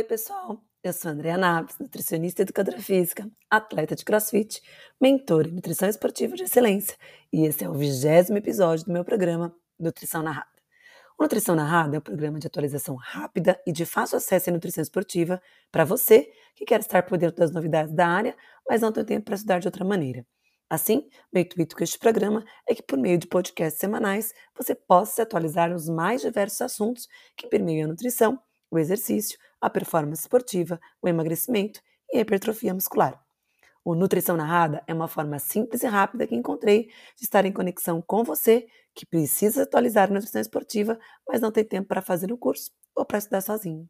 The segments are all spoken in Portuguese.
Oi, pessoal. Eu sou Andrea Naves, nutricionista e educadora física, atleta de crossfit, mentora em nutrição esportiva de excelência, e esse é o vigésimo episódio do meu programa Nutrição Narrada. O Nutrição Narrada é um programa de atualização rápida e de fácil acesso em nutrição esportiva para você que quer estar por dentro das novidades da área, mas não tem tempo para estudar de outra maneira. Assim, o intuito com este programa é que, por meio de podcasts semanais, você possa se atualizar nos mais diversos assuntos que permeiam a nutrição, o exercício, a performance esportiva, o emagrecimento e a hipertrofia muscular. O Nutrição Narrada é uma forma simples e rápida que encontrei de estar em conexão com você que precisa atualizar a nutrição esportiva, mas não tem tempo para fazer o curso ou para estudar sozinho.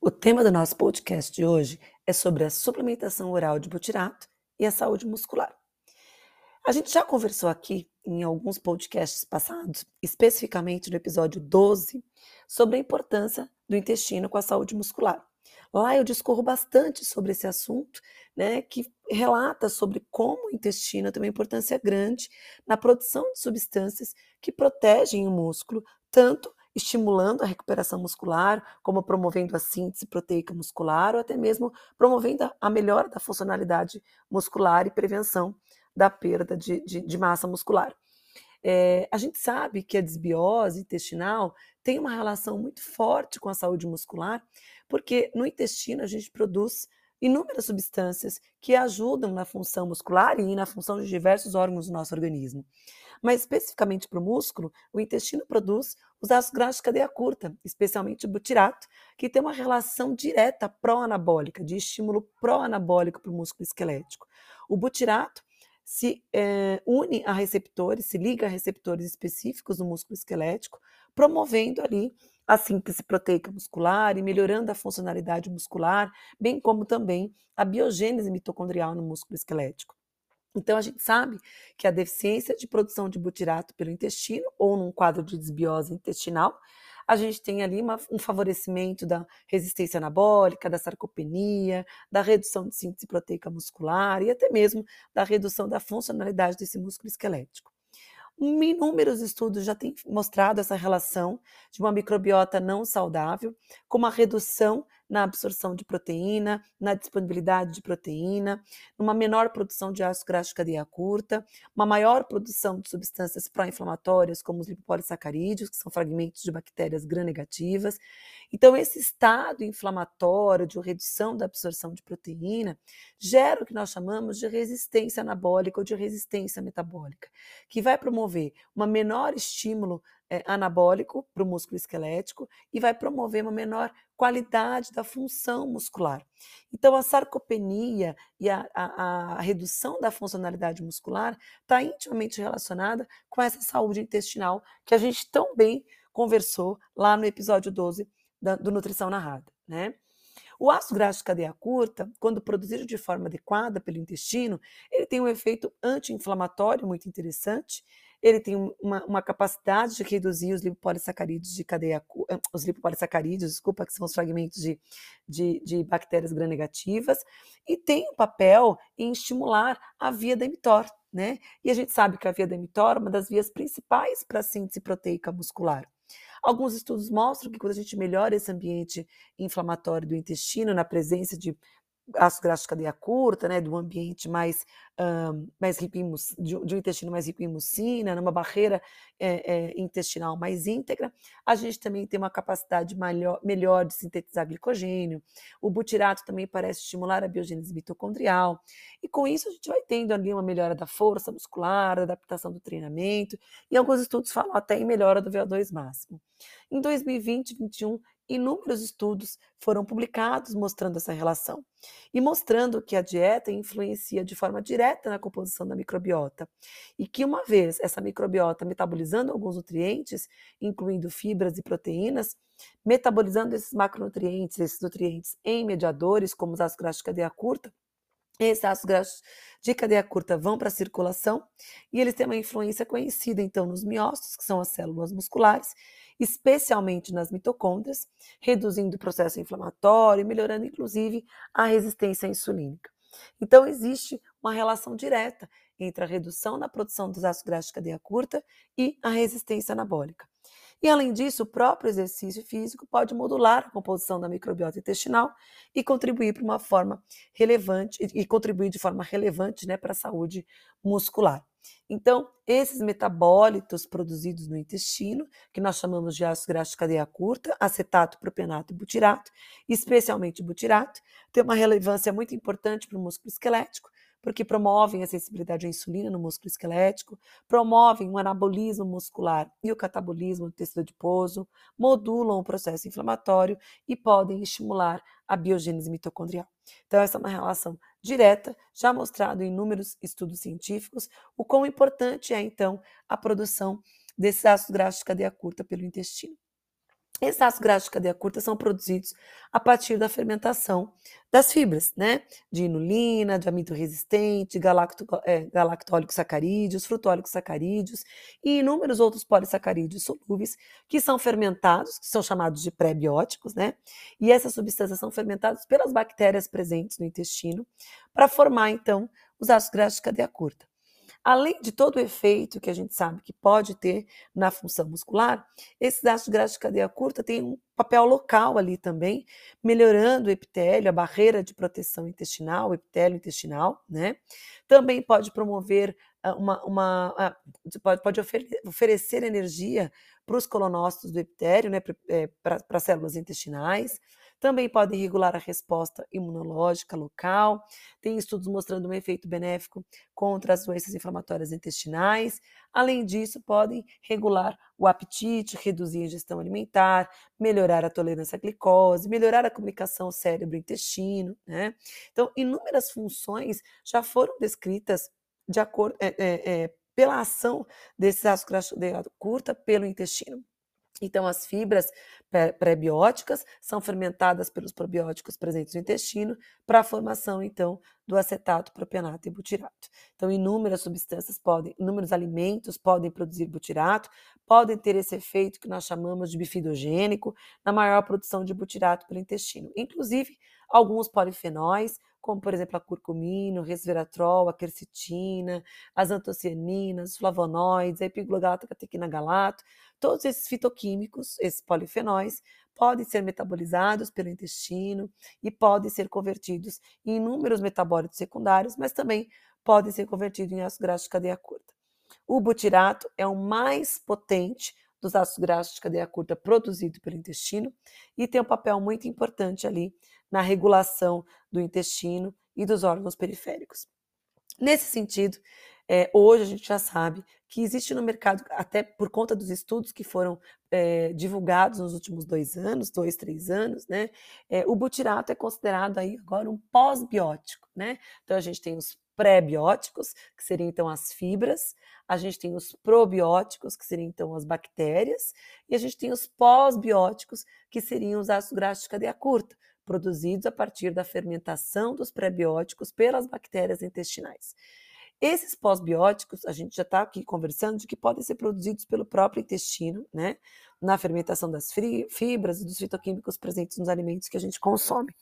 O tema do nosso podcast de hoje é sobre a suplementação oral de butirato e a saúde muscular. A gente já conversou aqui em alguns podcasts passados, especificamente no episódio 12, sobre a importância do intestino com a saúde muscular. Lá eu discorro bastante sobre esse assunto, né, que relata sobre como o intestino tem uma importância grande na produção de substâncias que protegem o músculo, tanto estimulando a recuperação muscular, como promovendo a síntese proteica muscular, ou até mesmo promovendo a melhora da funcionalidade muscular e prevenção da perda de, de, de massa muscular. É, a gente sabe que a desbiose intestinal tem uma relação muito forte com a saúde muscular, porque no intestino a gente produz inúmeras substâncias que ajudam na função muscular e na função de diversos órgãos do nosso organismo. Mas especificamente para o músculo, o intestino produz os ácidos graxos de cadeia curta, especialmente o butirato, que tem uma relação direta pró-anabólica, de estímulo pró-anabólico para o músculo esquelético. O butirato se é, une a receptores, se liga a receptores específicos do músculo esquelético, promovendo ali a síntese proteica muscular e melhorando a funcionalidade muscular, bem como também a biogênese mitocondrial no músculo esquelético. Então, a gente sabe que a deficiência de produção de butirato pelo intestino, ou num quadro de desbiose intestinal, a gente tem ali uma, um favorecimento da resistência anabólica, da sarcopenia, da redução de síntese proteica muscular e até mesmo da redução da funcionalidade desse músculo esquelético. Inúmeros estudos já têm mostrado essa relação de uma microbiota não saudável com uma redução na absorção de proteína, na disponibilidade de proteína, uma menor produção de ácido graxo de cadeia curta, uma maior produção de substâncias pró-inflamatórias, como os lipopolissacarídeos, que são fragmentos de bactérias gram-negativas. Então, esse estado inflamatório de redução da absorção de proteína gera o que nós chamamos de resistência anabólica ou de resistência metabólica, que vai promover um menor estímulo é, anabólico para o músculo esquelético e vai promover uma menor qualidade da função muscular. Então, a sarcopenia e a, a, a redução da funcionalidade muscular está intimamente relacionada com essa saúde intestinal que a gente tão bem conversou lá no episódio 12 da, do Nutrição Narrada, né? O ácido graxo de cadeia curta, quando produzido de forma adequada pelo intestino, ele tem um efeito anti-inflamatório muito interessante ele tem uma, uma, capacidade de reduzir os lipopolissacarídeos de cadeia, os lipopolissacarídeos, desculpa, que são os fragmentos de, de, de bactérias gram-negativas, e tem um papel em estimular a via da mTOR, né? E a gente sabe que a via da mTOR é uma das vias principais para a síntese proteica muscular. Alguns estudos mostram que quando a gente melhora esse ambiente inflamatório do intestino, na presença de ácido graxo de cadeia curta, né, do ambiente mais, um, mais rico em, de, de, um intestino mais rico em mucina, numa barreira é, é, intestinal mais íntegra, a gente também tem uma capacidade melhor, melhor de sintetizar glicogênio. O butirato também parece estimular a biogênese mitocondrial. E com isso a gente vai tendo ali uma melhora da força muscular, da adaptação do treinamento, e alguns estudos falam até em melhora do VO2 máximo. Em 2020 e 2021, inúmeros estudos foram publicados mostrando essa relação e mostrando que a dieta influencia de forma direta na composição da microbiota e que uma vez essa microbiota metabolizando alguns nutrientes, incluindo fibras e proteínas, metabolizando esses macronutrientes, esses nutrientes em mediadores como os ácidos graxos de cadeia curta, esses ácidos graxos de cadeia curta vão para a circulação e eles têm uma influência conhecida então nos miócitos, que são as células musculares, especialmente nas mitocôndrias, reduzindo o processo inflamatório e melhorando inclusive a resistência insulínica. Então, existe uma relação direta entre a redução na produção dos ácidos graxos de cadeia curta e a resistência anabólica. E além disso, o próprio exercício físico pode modular a composição da microbiota intestinal e contribuir para uma forma relevante e contribuir de forma relevante né, para a saúde muscular. Então, esses metabólitos produzidos no intestino, que nós chamamos de ácidos graxos de cadeia curta, acetato, propionato e butirato, especialmente butirato, tem uma relevância muito importante para o músculo esquelético, porque promovem a sensibilidade à insulina no músculo esquelético, promovem o anabolismo muscular e o catabolismo do tecido adiposo, modulam o processo inflamatório e podem estimular a biogênese mitocondrial. Então, essa é uma relação direta, já mostrado em inúmeros estudos científicos, o quão importante é, então, a produção desses ácidos graxos de cadeia curta pelo intestino. Esses ácidos graxos de cadeia curta são produzidos a partir da fermentação das fibras, né? De inulina, de amido resistente, galacto, é, galactólicos sacarídeos, frutólicos sacarídeos e inúmeros outros polissacarídeos solúveis que são fermentados, que são chamados de pré-bióticos, né? E essas substâncias são fermentadas pelas bactérias presentes no intestino para formar, então, os ácidos graxos de cadeia curta. Além de todo o efeito que a gente sabe que pode ter na função muscular, esses ácidos graxos de cadeia curta têm um papel local ali também, melhorando o epitélio, a barreira de proteção intestinal, o epitélio intestinal, né? Também pode promover ah, uma, uma ah, pode, pode oferecer energia para os colonócitos do epitélio, né? Para as células intestinais também podem regular a resposta imunológica local. Tem estudos mostrando um efeito benéfico contra as doenças inflamatórias intestinais. Além disso, podem regular o apetite, reduzir a ingestão alimentar, melhorar a tolerância à glicose, melhorar a comunicação cérebro-intestino. Né? Então, inúmeras funções já foram descritas de acordo, é, é, é, pela ação desses ácidos curta pelo intestino. Então, as fibras pré-bióticas são fermentadas pelos probióticos presentes no intestino para a formação, então, do acetato, propionato e butirato. Então, inúmeras substâncias podem, inúmeros alimentos podem produzir butirato, podem ter esse efeito que nós chamamos de bifidogênico na maior produção de butirato pelo intestino. Inclusive, alguns polifenóis como por exemplo a curcumina, o resveratrol, a quercetina, as antocianinas, os flavonoides, a epiglogalatocatequina galato, todos esses fitoquímicos, esses polifenóis, podem ser metabolizados pelo intestino e podem ser convertidos em inúmeros metabólitos secundários, mas também podem ser convertidos em ácidos graxos de cadeia curta. O butirato é o mais potente dos ácidos graxos de cadeia curta produzido pelo intestino e tem um papel muito importante ali na regulação do intestino e dos órgãos periféricos. Nesse sentido, é, hoje a gente já sabe que existe no mercado, até por conta dos estudos que foram é, divulgados nos últimos dois anos, dois, três anos, né? É, o butirato é considerado aí agora um pós-biótico, né? Então a gente tem os pré-bióticos, que seriam então as fibras, a gente tem os probióticos, que seriam então as bactérias, e a gente tem os pós-bióticos, que seriam os ácidos graxos de cadeia curta, produzidos a partir da fermentação dos pré-bióticos pelas bactérias intestinais. Esses pós-bióticos, a gente já está aqui conversando de que podem ser produzidos pelo próprio intestino, né? Na fermentação das fibras e dos fitoquímicos presentes nos alimentos que a gente consome.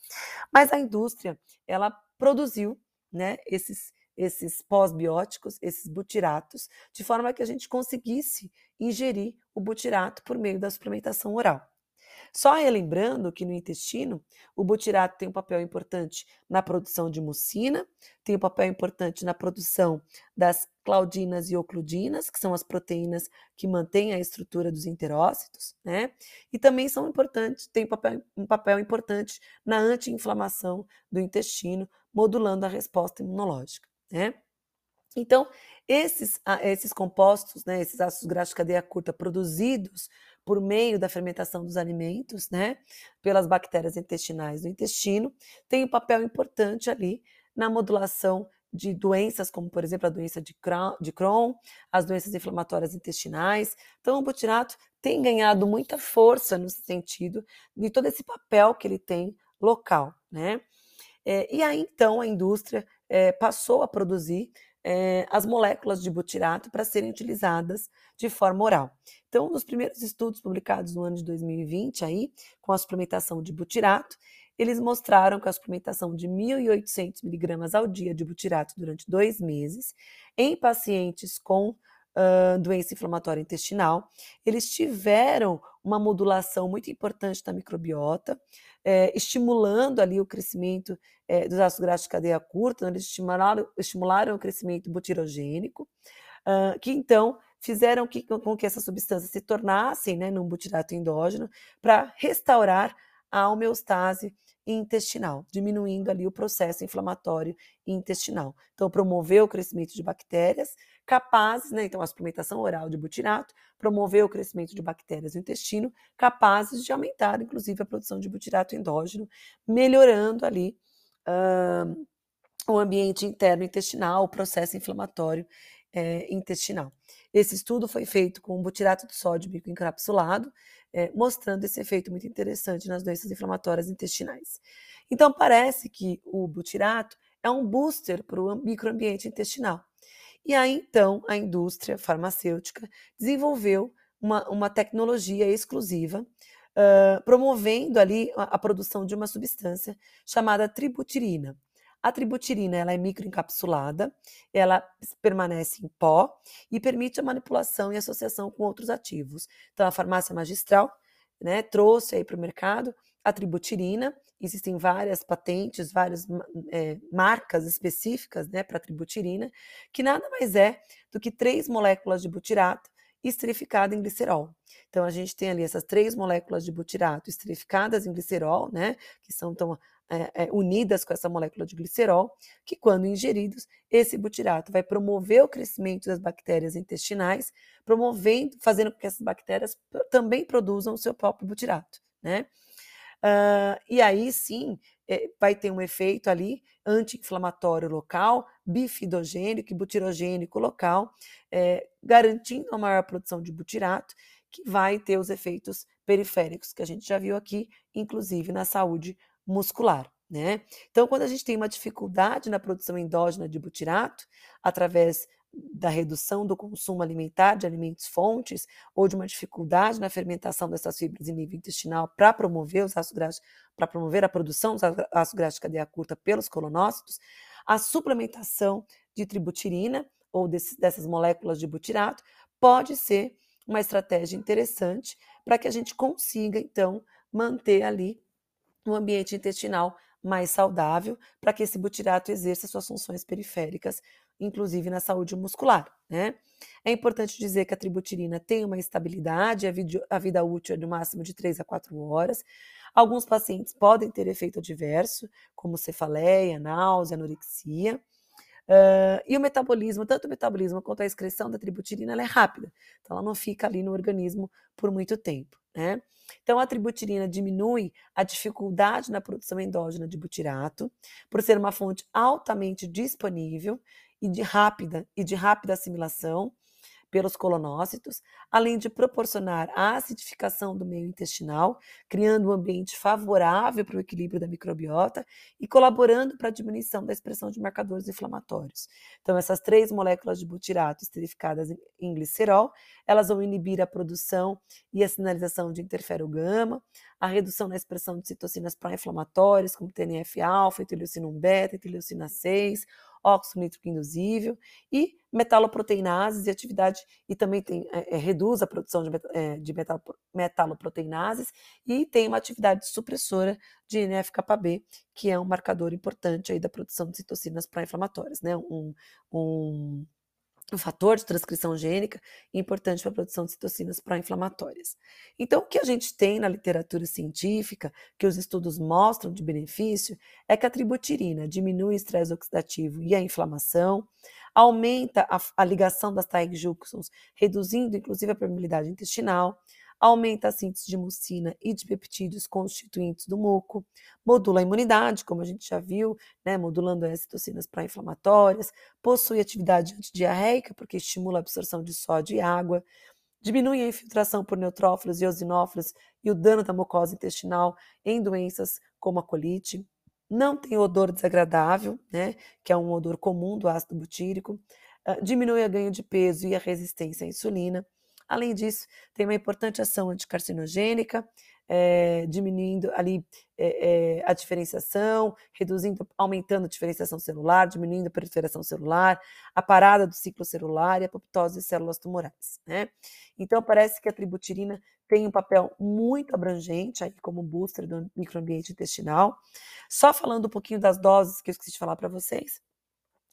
Mas a indústria, ela produziu, né, esses esses pós-bióticos, esses butiratos, de forma que a gente conseguisse ingerir o butirato por meio da suplementação oral. Só relembrando que no intestino, o butirato tem um papel importante na produção de mucina, tem um papel importante na produção das claudinas e ocludinas, que são as proteínas que mantêm a estrutura dos enterócitos, né? E também são importantes, tem um papel, um papel importante na anti-inflamação do intestino, modulando a resposta imunológica, né? Então, esses, esses compostos, né, esses ácidos graxos de cadeia curta produzidos por meio da fermentação dos alimentos, né, pelas bactérias intestinais do intestino, tem um papel importante ali na modulação de doenças como, por exemplo, a doença de Crohn, as doenças inflamatórias intestinais. Então, o butirato tem ganhado muita força no sentido de todo esse papel que ele tem local, né? É, e aí, então, a indústria é, passou a produzir é, as moléculas de butirato para serem utilizadas de forma oral. Então, nos primeiros estudos publicados no ano de 2020, aí, com a suplementação de butirato, eles mostraram que a suplementação de 1.800 miligramas ao dia de butirato durante dois meses em pacientes com uh, doença inflamatória intestinal, eles tiveram uma modulação muito importante da microbiota, é, estimulando ali o crescimento é, dos ácidos graxos de cadeia curta, né, eles estimularam, estimularam o crescimento butirogênico, uh, que então fizeram que, com que essas substâncias se tornassem né, num butirato endógeno para restaurar a homeostase intestinal, diminuindo ali o processo inflamatório intestinal. Então, promoveu o crescimento de bactérias capazes, né, então a suplementação oral de butirato promoveu o crescimento de bactérias no intestino, capazes de aumentar, inclusive, a produção de butirato endógeno, melhorando ali uh, o ambiente interno intestinal, o processo inflamatório é, intestinal. Esse estudo foi feito com butirato de sódio encapsulado, é, mostrando esse efeito muito interessante nas doenças inflamatórias intestinais. Então, parece que o butirato é um booster para o microambiente intestinal. E aí, então, a indústria farmacêutica desenvolveu uma, uma tecnologia exclusiva, uh, promovendo ali a, a produção de uma substância chamada tributirina. A tributirina ela é microencapsulada, ela permanece em pó e permite a manipulação e associação com outros ativos. Então, a farmácia magistral né, trouxe aí para o mercado a tributirina. Existem várias patentes, várias é, marcas específicas né, para a tributirina, que nada mais é do que três moléculas de butirato esterificada em glicerol. Então, a gente tem ali essas três moléculas de butirato esterificadas em glicerol, né, que são tão é, é, unidas com essa molécula de glicerol, que quando ingeridos, esse butirato vai promover o crescimento das bactérias intestinais, promovendo, fazendo com que essas bactérias também produzam o seu próprio butirato, né? Uh, e aí sim é, vai ter um efeito ali anti-inflamatório local, bifidogênico e butirogênico local, é, garantindo a maior produção de butirato, que vai ter os efeitos periféricos que a gente já viu aqui, inclusive na saúde muscular. Né? Então, quando a gente tem uma dificuldade na produção endógena de butirato, através da redução do consumo alimentar de alimentos fontes ou de uma dificuldade na fermentação dessas fibras em nível intestinal para promover os ácidos graxos, para promover a produção dos ácidos graxos de cadeia curta pelos colonócitos, a suplementação de tributirina ou desse, dessas moléculas de butirato pode ser uma estratégia interessante para que a gente consiga então manter ali um ambiente intestinal mais saudável para que esse butirato exerça suas funções periféricas, inclusive na saúde muscular. Né? É importante dizer que a tributirina tem uma estabilidade, a vida, a vida útil é no máximo de 3 a 4 horas. Alguns pacientes podem ter efeito adverso, como cefaleia, náusea, anorexia. Uh, e o metabolismo, tanto o metabolismo quanto a excreção da tributirina, é rápida, então ela não fica ali no organismo por muito tempo. Né? Então, a tributirina diminui a dificuldade na produção endógena de butirato, por ser uma fonte altamente disponível e de rápida e de rápida assimilação, pelos colonócitos, além de proporcionar a acidificação do meio intestinal, criando um ambiente favorável para o equilíbrio da microbiota e colaborando para a diminuição da expressão de marcadores inflamatórios. Então, essas três moléculas de butirato esterificadas em glicerol, elas vão inibir a produção e a sinalização de interferogama, a redução na expressão de citocinas pró-inflamatórias, como TNF-alfa, interleucina 1-beta, interleucina 6, óxido nítrico induzível e metaloproteinases e atividade, e também tem, é, é, reduz a produção de, é, de metal, metaloproteinases e tem uma atividade supressora de NF-κB, que é um marcador importante aí da produção de citocinas pró-inflamatórias, né? Um, um um fator de transcrição gênica importante para a produção de citocinas pró-inflamatórias. Então, o que a gente tem na literatura científica, que os estudos mostram de benefício, é que a tributirina diminui o estresse oxidativo e a inflamação, aumenta a, a ligação das TAEG junctions, reduzindo inclusive a permeabilidade intestinal, aumenta a síntese de mucina e de peptídeos constituintes do muco, modula a imunidade, como a gente já viu, né, modulando as citocinas pró-inflamatórias, possui atividade antidiarreica, porque estimula a absorção de sódio e água, diminui a infiltração por neutrófilos e eosinófilos e o dano da mucosa intestinal em doenças como a colite, não tem odor desagradável, né, que é um odor comum do ácido butírico, uh, diminui a ganho de peso e a resistência à insulina, Além disso, tem uma importante ação anticarcinogênica, é, diminuindo ali é, é, a diferenciação, reduzindo, aumentando a diferenciação celular, diminuindo a proliferação celular, a parada do ciclo celular e a apoptose de células tumorais. Né? Então, parece que a tributirina tem um papel muito abrangente aí como booster do microambiente intestinal. Só falando um pouquinho das doses que eu esqueci de falar para vocês.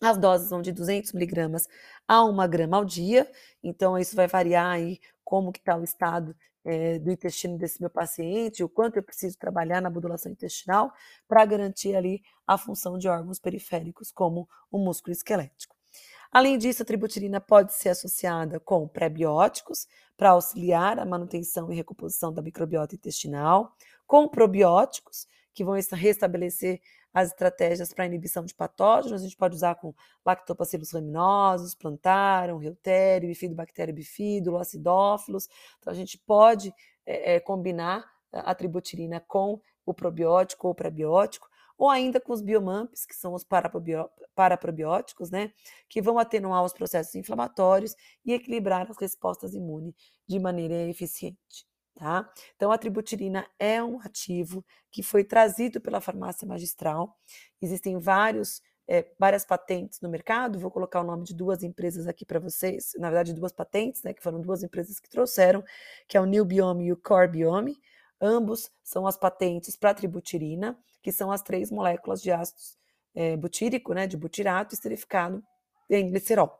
As doses vão de 200 miligramas a 1 grama ao dia, então isso vai variar aí como que está o estado é, do intestino desse meu paciente, o quanto eu preciso trabalhar na modulação intestinal para garantir ali a função de órgãos periféricos, como o músculo esquelético. Além disso, a tributirina pode ser associada com pré-bióticos para auxiliar a manutenção e recomposição da microbiota intestinal, com probióticos, que vão restabelecer as estratégias para inibição de patógenos, a gente pode usar com lactobacillus raminosos, plantarum, reutério, bifidobactéria bifidolo, acidófilos. Então, a gente pode é, é, combinar a tributirina com o probiótico ou prebiótico, ou ainda com os biomamps, que são os paraprobióticos, né, que vão atenuar os processos inflamatórios e equilibrar as respostas imunes de maneira eficiente. Tá? Então, a tributirina é um ativo que foi trazido pela farmácia magistral. Existem vários, é, várias patentes no mercado. Vou colocar o nome de duas empresas aqui para vocês. Na verdade, duas patentes, né, que foram duas empresas que trouxeram, que é o New Biome e o Core Biome. Ambos são as patentes para tributirina, que são as três moléculas de ácido é, butírico, né, de butirato esterificado em glicerol.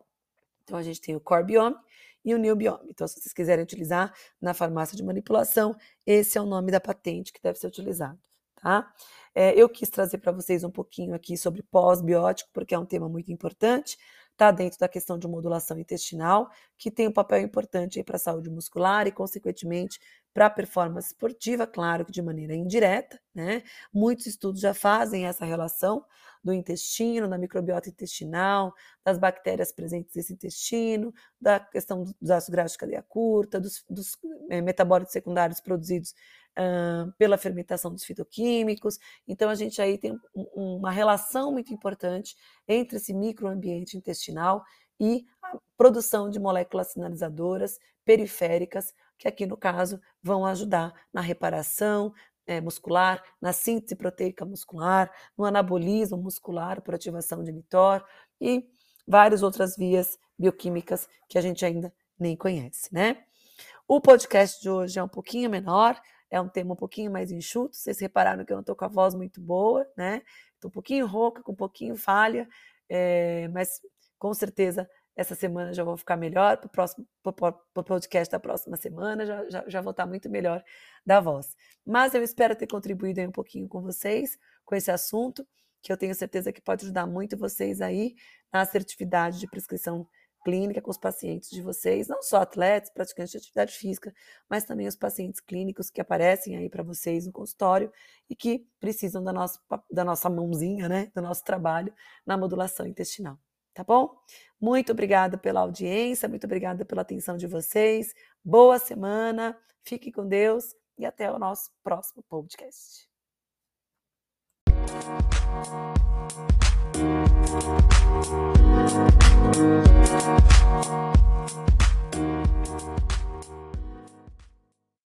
Então, a gente tem o Core Biome e o New Biome. Então, se vocês quiserem utilizar na farmácia de manipulação, esse é o nome da patente que deve ser utilizado. Tá? É, eu quis trazer para vocês um pouquinho aqui sobre pós-biótico, porque é um tema muito importante, está dentro da questão de modulação intestinal, que tem um papel importante para a saúde muscular e, consequentemente, para a performance esportiva, claro que de maneira indireta, né? Muitos estudos já fazem essa relação do intestino, da microbiota intestinal, das bactérias presentes nesse intestino, da questão dos ácidos graxos de cadeia curta, dos, dos é, metabólitos secundários produzidos uh, pela fermentação dos fitoquímicos. Então, a gente aí tem um, uma relação muito importante entre esse microambiente intestinal e a produção de moléculas sinalizadoras periféricas que aqui no caso vão ajudar na reparação é, muscular, na síntese proteica muscular, no anabolismo muscular por ativação de mTOR e várias outras vias bioquímicas que a gente ainda nem conhece, né? O podcast de hoje é um pouquinho menor, é um tema um pouquinho mais enxuto. Vocês repararam que eu não estou com a voz muito boa, né? Estou um pouquinho rouca, com um pouquinho falha, é, mas com certeza essa semana já vou ficar melhor, para o próximo podcast da próxima semana já, já, já vou estar muito melhor da voz. Mas eu espero ter contribuído um pouquinho com vocês, com esse assunto, que eu tenho certeza que pode ajudar muito vocês aí na assertividade de prescrição clínica com os pacientes de vocês, não só atletas, praticantes de atividade física, mas também os pacientes clínicos que aparecem aí para vocês no consultório e que precisam da nossa, da nossa mãozinha, né, do nosso trabalho na modulação intestinal tá bom? Muito obrigada pela audiência, muito obrigada pela atenção de vocês. Boa semana, fique com Deus e até o nosso próximo podcast. Música